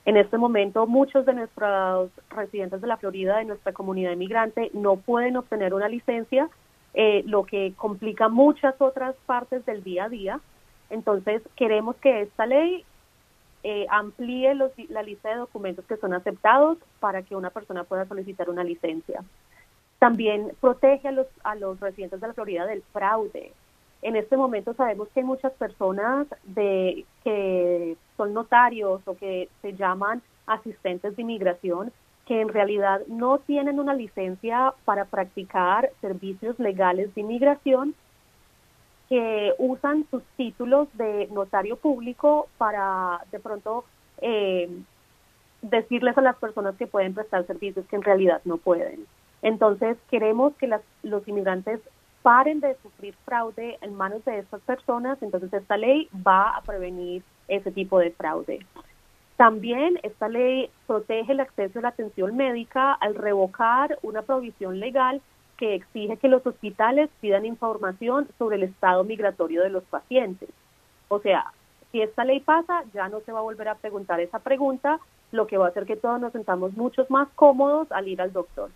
En este momento, muchos de nuestros residentes de la Florida, de nuestra comunidad inmigrante, no pueden obtener una licencia, eh, lo que complica muchas otras partes del día a día. Entonces, queremos que esta ley eh, amplíe la lista de documentos que son aceptados para que una persona pueda solicitar una licencia. También protege a los, a los residentes de la Florida del fraude. En este momento sabemos que hay muchas personas de, que son notarios o que se llaman asistentes de inmigración que en realidad no tienen una licencia para practicar servicios legales de inmigración, que usan sus títulos de notario público para de pronto eh, decirles a las personas que pueden prestar servicios que en realidad no pueden. Entonces, queremos que los inmigrantes paren de sufrir fraude en manos de estas personas, entonces esta ley va a prevenir ese tipo de fraude. También esta ley protege el acceso a la atención médica al revocar una provisión legal que exige que los hospitales pidan información sobre el estado migratorio de los pacientes. O sea, si esta ley pasa, ya no se va a volver a preguntar esa pregunta, lo que va a hacer que todos nos sentamos muchos más cómodos al ir al doctor.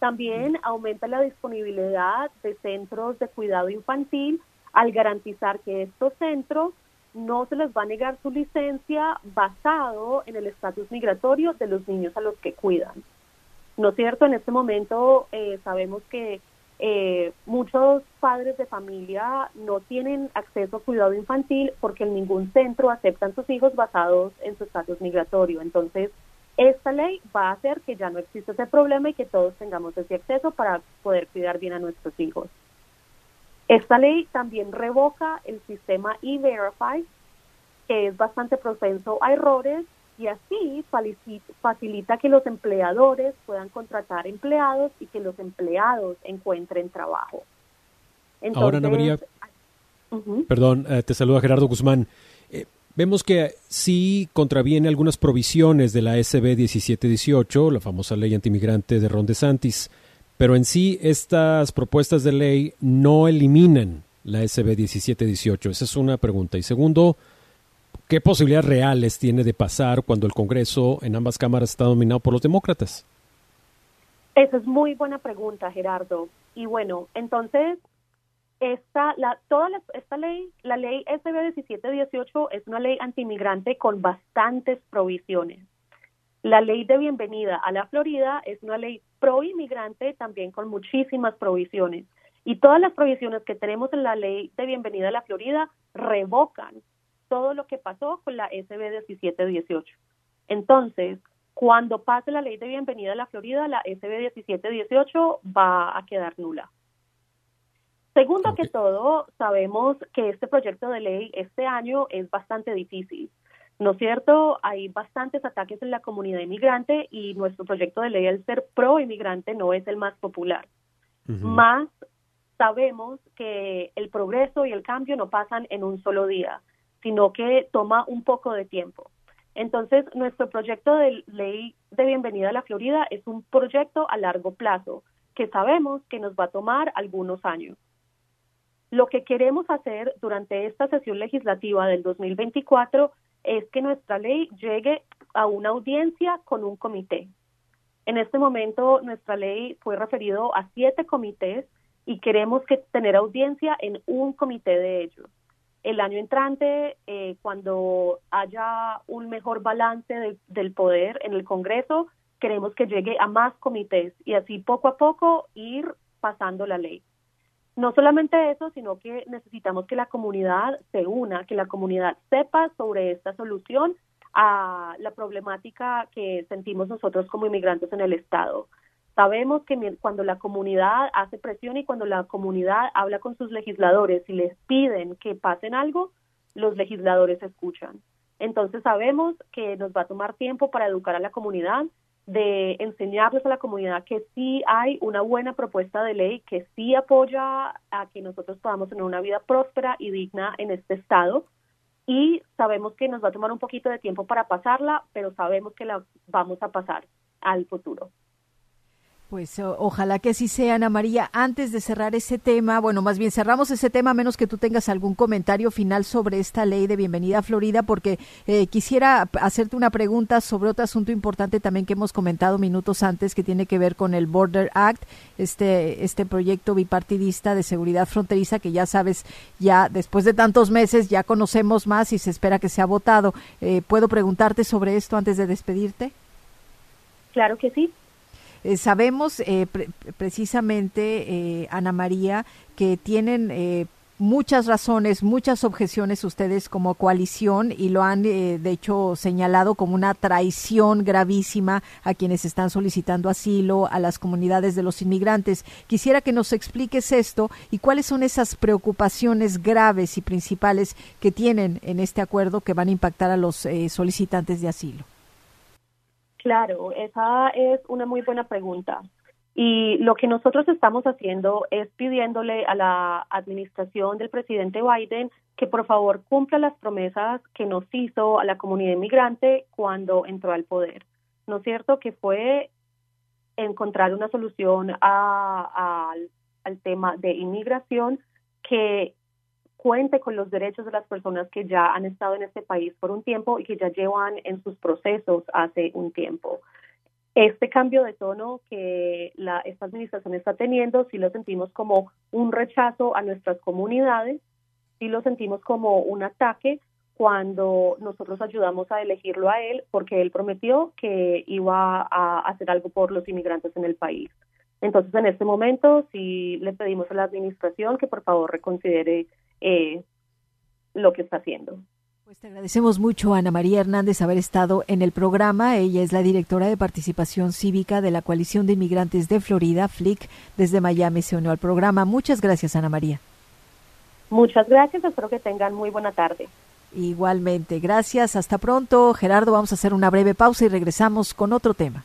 También aumenta la disponibilidad de centros de cuidado infantil al garantizar que estos centros no se les va a negar su licencia basado en el estatus migratorio de los niños a los que cuidan. ¿No es cierto? En este momento eh, sabemos que eh, muchos padres de familia no tienen acceso a cuidado infantil porque en ningún centro aceptan sus hijos basados en su estatus migratorio. Entonces, esta ley va a hacer que ya no exista ese problema y que todos tengamos ese acceso para poder cuidar bien a nuestros hijos. Esta ley también revoca el sistema E-Verify, que es bastante propenso a errores y así facilita que los empleadores puedan contratar empleados y que los empleados encuentren trabajo. Ahora, Ana María, perdón, eh, te saluda Gerardo Guzmán. Eh, vemos que sí contraviene algunas provisiones de la SB 1718, la famosa ley antimigrante de Ron DeSantis, pero en sí estas propuestas de ley no eliminan la SB 1718. Esa es una pregunta. Y segundo, ¿qué posibilidades reales tiene de pasar cuando el Congreso en ambas cámaras está dominado por los demócratas? Esa es muy buena pregunta, Gerardo. Y bueno, entonces, esta, la, toda esta ley, la ley SB 1718 es una ley antimigrante con bastantes provisiones. La ley de bienvenida a la Florida es una ley pro inmigrante también con muchísimas provisiones. Y todas las provisiones que tenemos en la ley de bienvenida a la Florida revocan todo lo que pasó con la SB 1718. Entonces, cuando pase la ley de bienvenida a la Florida, la SB 1718 va a quedar nula. Segundo que todo, sabemos que este proyecto de ley este año es bastante difícil. ¿No es cierto? Hay bastantes ataques en la comunidad inmigrante y nuestro proyecto de ley, al ser pro inmigrante, no es el más popular. Más sabemos que el progreso y el cambio no pasan en un solo día, sino que toma un poco de tiempo. Entonces, nuestro proyecto de ley de bienvenida a la Florida es un proyecto a largo plazo que sabemos que nos va a tomar algunos años. Lo que queremos hacer durante esta sesión legislativa del 2024 es que nuestra ley llegue a una audiencia con un comité. En este momento nuestra ley fue referido a siete comités y queremos que tener audiencia en un comité de ellos. El año entrante, eh, cuando haya un mejor balance del poder en el Congreso, queremos que llegue a más comités y así poco a poco ir pasando la ley. No solamente eso, sino que necesitamos que la comunidad se una, que la comunidad sepa sobre esta solución a la problemática que sentimos nosotros como inmigrantes en el Estado. Sabemos que cuando la comunidad hace presión y cuando la comunidad habla con sus legisladores y les piden que pasen algo, los legisladores escuchan. Entonces sabemos que nos va a tomar tiempo para educar a la comunidad, de enseñarles a la comunidad que sí hay una buena propuesta de ley que sí apoya a que nosotros podamos tener una vida próspera y digna en este estado y sabemos que nos va a tomar un poquito de tiempo para pasarla, pero sabemos que la vamos a pasar al futuro. Pues ojalá que así sea, Ana María. Antes de cerrar ese tema, bueno, más bien cerramos ese tema, a menos que tú tengas algún comentario final sobre esta ley de bienvenida a Florida, porque eh, quisiera hacerte una pregunta sobre otro asunto importante también que hemos comentado minutos antes, que tiene que ver con el Border Act, este, este proyecto bipartidista de seguridad fronteriza, que ya sabes, ya después de tantos meses ya conocemos más y se espera que sea votado. Eh, ¿Puedo preguntarte sobre esto antes de despedirte? Claro que sí. Eh, sabemos eh, precisamente, eh, Ana María, que tienen muchas razones, muchas objeciones ustedes como coalición y lo han de hecho señalado como una traición gravísima a quienes están solicitando asilo, a las comunidades de los inmigrantes. Quisiera que nos expliques esto y cuáles son esas preocupaciones graves y principales que tienen en este acuerdo que van a impactar a los solicitantes de asilo. Claro, esa es una muy buena pregunta. Y lo que nosotros estamos haciendo es pidiéndole a la administración del presidente Biden que por favor cumpla las promesas que nos hizo a la comunidad inmigrante cuando entró al poder. ¿No es cierto? Que fue encontrar una solución al tema de inmigración que cuente con los derechos de las personas que ya han estado en este país por un tiempo y que ya llevan en sus procesos hace un tiempo. Este cambio de tono que la, esta administración está teniendo, sí lo sentimos como un rechazo a nuestras comunidades, sí lo sentimos como un ataque cuando nosotros ayudamos a elegirlo a él porque él prometió que iba a hacer algo por los inmigrantes en el país. Entonces, en este momento, sí le pedimos a la administración que por favor reconsidere eh, lo que está haciendo. Pues te agradecemos mucho, Ana María Hernández, haber estado en el programa. Ella es la directora de participación cívica de la Coalición de Inmigrantes de Florida, FLIC, desde Miami se unió al programa. Muchas gracias, Ana María. Muchas gracias, espero que tengan muy buena tarde. Igualmente, gracias, hasta pronto. Gerardo, vamos a hacer una breve pausa y regresamos con otro tema.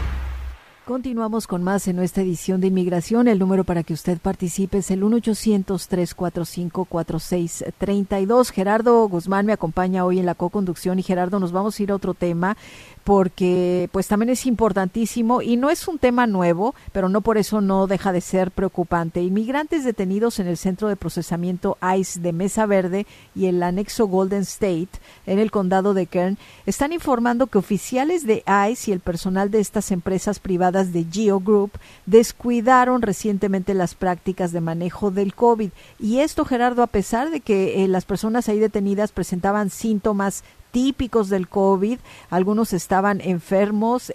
Continuamos con más en nuestra edición de inmigración. El número para que usted participe es el 1-800-345-4632. Gerardo Guzmán me acompaña hoy en la co-conducción y Gerardo, nos vamos a ir a otro tema porque pues también es importantísimo y no es un tema nuevo, pero no por eso no deja de ser preocupante. Inmigrantes detenidos en el centro de procesamiento ICE de Mesa Verde y el anexo Golden State en el condado de Kern están informando que oficiales de ICE y el personal de estas empresas privadas de Geo Group descuidaron recientemente las prácticas de manejo del COVID. Y esto, Gerardo, a pesar de que eh, las personas ahí detenidas presentaban síntomas típicos del COVID. Algunos estaban enfermos,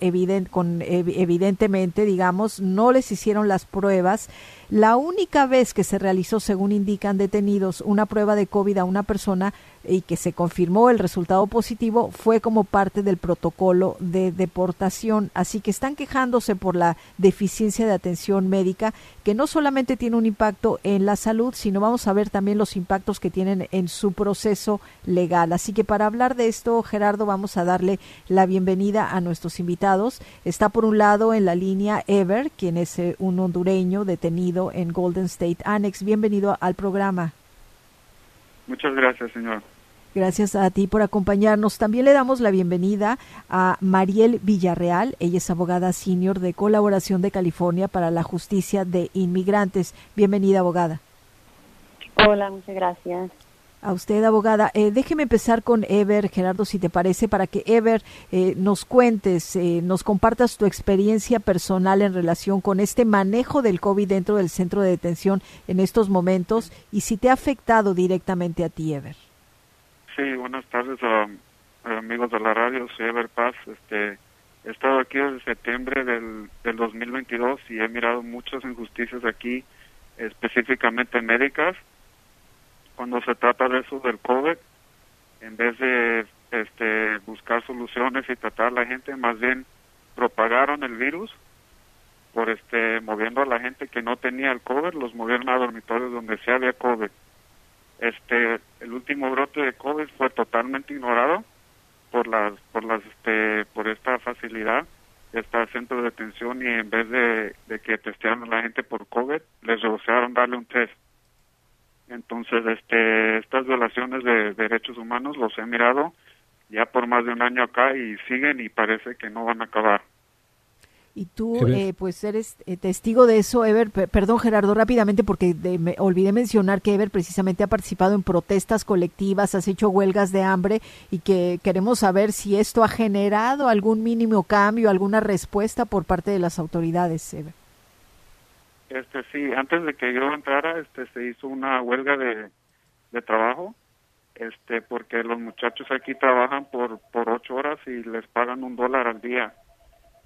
con, evidentemente, digamos, no les hicieron las pruebas la única vez que se realizó, según indican detenidos, una prueba de COVID a una persona y que se confirmó el resultado positivo fue como parte del protocolo de deportación. Así que están quejándose por la deficiencia de atención médica, que no solamente tiene un impacto en la salud, sino vamos a ver también los impactos que tienen en su proceso legal. Así que para hablar de esto, Gerardo, vamos a darle la bienvenida a nuestros invitados. Está por un lado en la línea Ever, quien es eh, un hondureño detenido en Golden State Annex. Bienvenido al programa. Muchas gracias, señor. Gracias a ti por acompañarnos. También le damos la bienvenida a Mariel Villarreal. Ella es abogada senior de colaboración de California para la justicia de inmigrantes. Bienvenida, abogada. Hola, muchas gracias. A usted, abogada. Eh, déjeme empezar con Ever, Gerardo, si te parece, para que Ever eh, nos cuentes, eh, nos compartas tu experiencia personal en relación con este manejo del COVID dentro del centro de detención en estos momentos y si te ha afectado directamente a ti, Ever. Sí, buenas tardes amigos de la radio, soy Ever Paz. Este, he estado aquí desde septiembre del, del 2022 y he mirado muchas injusticias aquí, específicamente médicas cuando se trata de eso del COVID, en vez de este, buscar soluciones y tratar a la gente, más bien propagaron el virus por este moviendo a la gente que no tenía el COVID, los movieron a dormitorios donde se había COVID. Este, el último brote de COVID fue totalmente ignorado por las, por las, este, por esta facilidad, este centro de detención y en vez de, de que testearan a la gente por COVID, les rehusaron darle un test. Entonces, este, estas violaciones de derechos humanos los he mirado ya por más de un año acá y siguen y parece que no van a acabar. Y tú, eh, pues, eres eh, testigo de eso, Ever. perdón, Gerardo, rápidamente, porque me olvidé mencionar que Ever precisamente ha participado en protestas colectivas, has hecho huelgas de hambre y que queremos saber si esto ha generado algún mínimo cambio, alguna respuesta por parte de las autoridades, Ever. Este sí, antes de que yo entrara, este se hizo una huelga de, de trabajo, este porque los muchachos aquí trabajan por por ocho horas y les pagan un dólar al día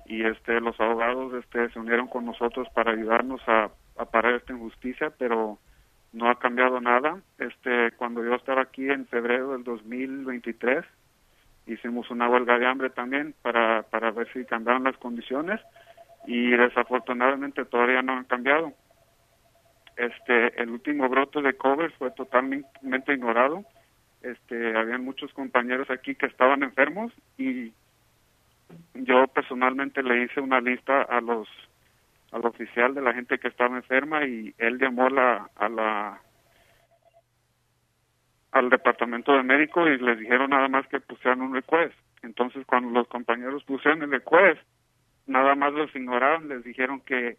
y este los abogados este se unieron con nosotros para ayudarnos a, a parar esta injusticia, pero no ha cambiado nada. Este cuando yo estaba aquí en febrero del 2023 hicimos una huelga de hambre también para para ver si cambiaron las condiciones y desafortunadamente todavía no han cambiado. Este el último brote de COVID fue totalmente ignorado. Este habían muchos compañeros aquí que estaban enfermos y yo personalmente le hice una lista a los al oficial de la gente que estaba enferma y él llamó la, a la al departamento de médico y les dijeron nada más que pusieran un request. Entonces cuando los compañeros pusieron el request, nada más los ignoraron, les dijeron que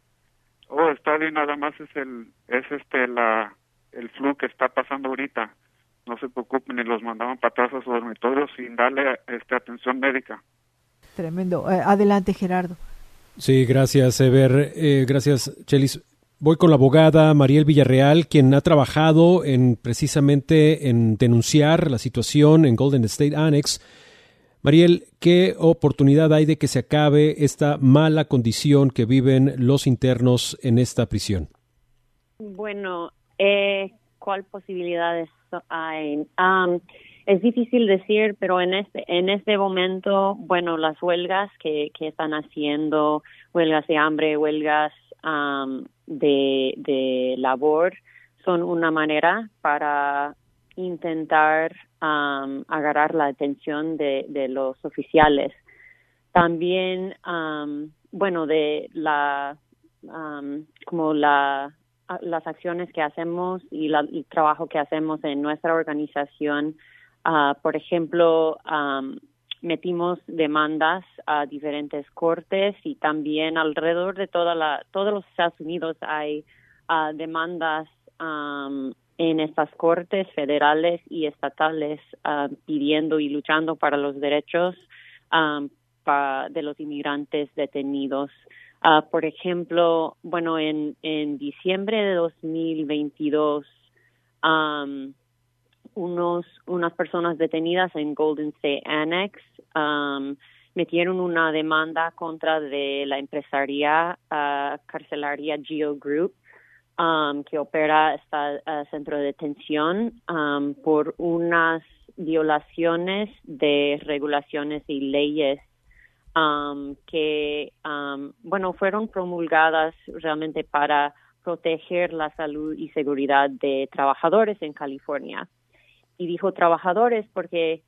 oh, está bien, nada más es el es este la el flu que está pasando ahorita. No se preocupen y los mandaban para atrás a su dormitorio sin darle este atención médica. Tremendo. Eh, adelante, Gerardo. Sí, gracias, Ever. Eh, gracias, Chelis. Voy con la abogada Mariel Villarreal, quien ha trabajado en precisamente en denunciar la situación en Golden State Annex. Mariel, ¿qué oportunidad hay de que se acabe esta mala condición que viven los internos en esta prisión? Bueno, eh, ¿cuál posibilidades hay? Um, es difícil decir, pero en este, en este momento, bueno, las huelgas que, que están haciendo, huelgas de hambre, huelgas de, de labor, son una manera para intentar agarrar la atención de, de los oficiales. También, bueno, de la, como la las acciones que hacemos y la, el trabajo que hacemos en nuestra organización Ah, por ejemplo, metimos demandas a diferentes cortes y también alrededor de toda la, todos los Estados Unidos hay uh, demandas en estas cortes federales y estatales pidiendo y luchando para los derechos de los inmigrantes detenidos. Uh, por ejemplo, bueno, en, en diciembre de 2022, um, unos, unas personas detenidas en Golden State Annex um, metieron una demanda contra de la empresaria uh, carcelaria Geo Group um, que opera este centro de detención um, por unas violaciones de regulaciones y leyes um, que, um, bueno, fueron promulgadas realmente para proteger la salud y seguridad de trabajadores en California. Y dijo trabajadores porque,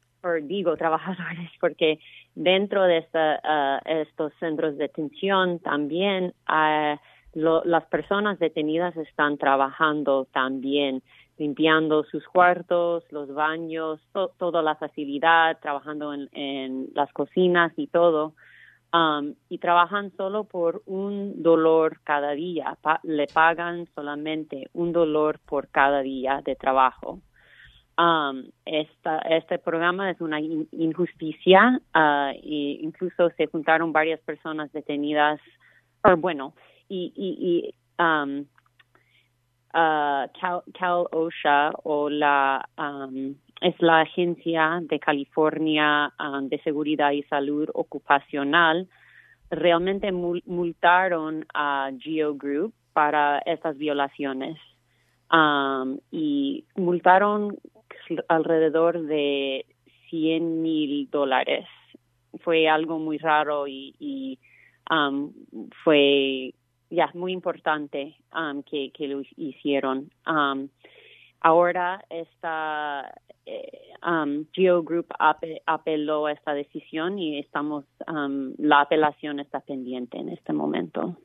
digo trabajadores porque dentro de esta, ah, estos centros de detención también uh, las personas detenidas están trabajando también, limpiando sus cuartos, los baños, toda la facilidad, trabajando en, las cocinas y todo. Um, y trabajan solo por un dolor cada día, le pagan solamente un dolor por cada día de trabajo. Um, esta, este programa es una injusticia uh, e incluso se juntaron varias personas detenidas, bueno, y, y, um, uh, Cal, OSHA o la um, es la agencia de California um, de seguridad y salud ocupacional realmente multaron a Geo Group para estas violaciones um, y multaron alrededor de 100 mil dólares. Fue algo muy raro y, um, fue ya muy importante um, que, lo hicieron. Um, ahora esta eh, um, Geo Group apeló esta decisión y estamos um, la apelación está pendiente en este momento.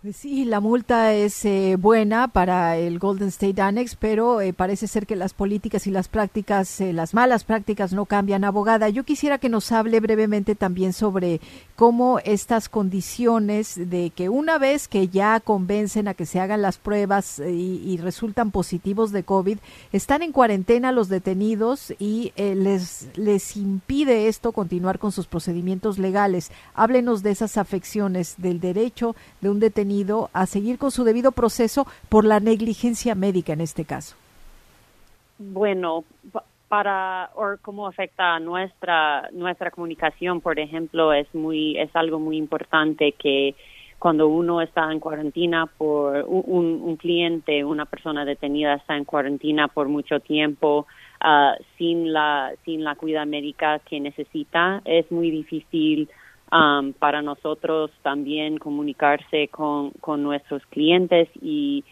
Pues sí, la multa es eh, buena para el Golden State Annex, pero eh, parece ser que las políticas y las prácticas, eh, las malas prácticas no cambian. Abogada, yo quisiera que nos hable brevemente también sobre cómo estas condiciones de que una vez que ya convencen a que se hagan las pruebas y, y resultan positivos de COVID, están en cuarentena los detenidos y les, les impide esto continuar con sus procedimientos legales. Háblenos de esas afecciones del derecho de un detenido a seguir con su debido proceso por la negligencia médica en este caso? Bueno, para o cómo afecta nuestra nuestra comunicación por ejemplo es muy es algo muy importante que cuando uno está en cuarentena por un, un cliente una persona detenida está en cuarentena por mucho tiempo uh, sin la sin la cuidad médica que necesita es muy difícil um, para nosotros también comunicarse con, con nuestros clientes y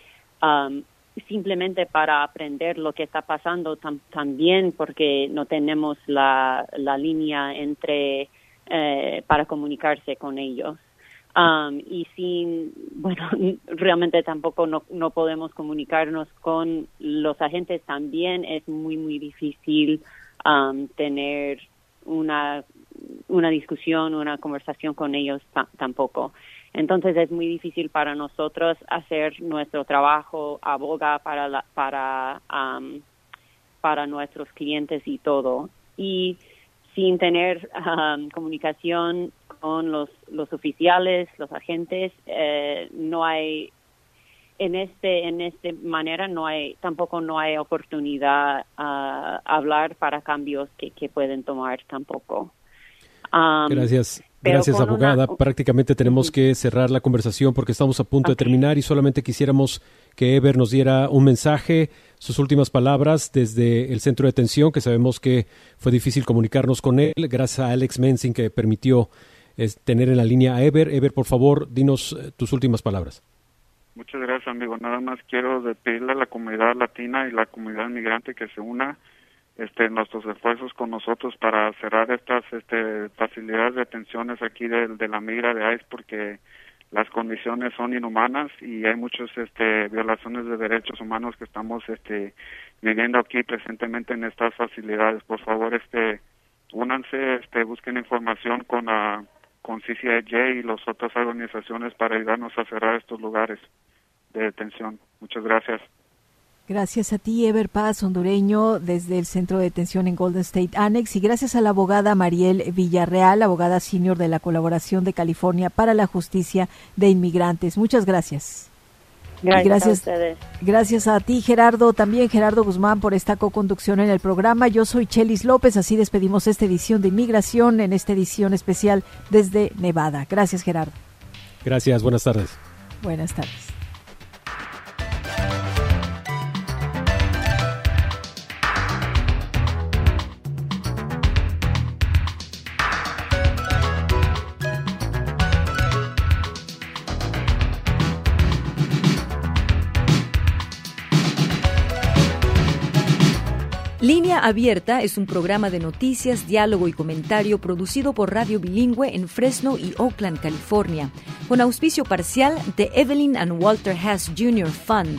um, simplemente para aprender lo que está pasando también porque no tenemos la, la línea entre eh, para comunicarse con ellos. Um, y sin, bueno, realmente tampoco no, no podemos comunicarnos con los agentes también, es muy, muy difícil um, tener una, una discusión, una conversación con ellos tampoco. Entonces es muy difícil para nosotros hacer nuestro trabajo, aboga para, la, para, nuestros clientes y todo. Y sin tener um, comunicación con los, los oficiales, los agentes, eh, no hay en este en esta manera no hay tampoco no hay oportunidad a hablar para cambios que, que pueden tomar tampoco. Um, Gracias. Gracias, abogada. Prácticamente tenemos que cerrar la conversación porque estamos a punto de terminar y solamente quisiéramos que Ever nos diera un mensaje, sus últimas palabras desde el centro de detención, que sabemos que fue difícil comunicarnos con él, gracias a Alex Mensing que permitió tener en la línea a Ever. Ever, por favor, dinos eh, tus últimas palabras. Muchas gracias, amigo. Nada más quiero pedirle a la comunidad latina y la comunidad migrante que se una este, nuestros esfuerzos con nosotros para cerrar estas este, facilidades de detenciones aquí de, de la migra de ICE porque las condiciones son inhumanas y hay muchas este, violaciones de derechos humanos que estamos este, viviendo aquí presentemente en estas facilidades. Por favor, este, únanse, este, busquen información con, la, con CCIJ y las otras organizaciones para ayudarnos a cerrar estos lugares de detención. Muchas gracias. Gracias a ti, Ever Paz, hondureño, desde el Centro de Detención en Golden State Annex, y gracias a la abogada Mariel Villarreal, abogada senior de la Colaboración de California para la Justicia de Inmigrantes. Muchas gracias. Gracias, a ustedes. Gracias a ti, Gerardo, también Gerardo Guzmán, por esta co-conducción en el programa. Yo soy Chelis López, así despedimos esta edición de Inmigración en esta edición especial desde Nevada. Gracias, Gerardo. Gracias, buenas tardes. Buenas tardes. Abierta es un programa de noticias, diálogo y comentario producido por Radio Bilingüe en Fresno y Oakland, California, con auspicio parcial de Evelyn and Walter Hess Jr. Fund,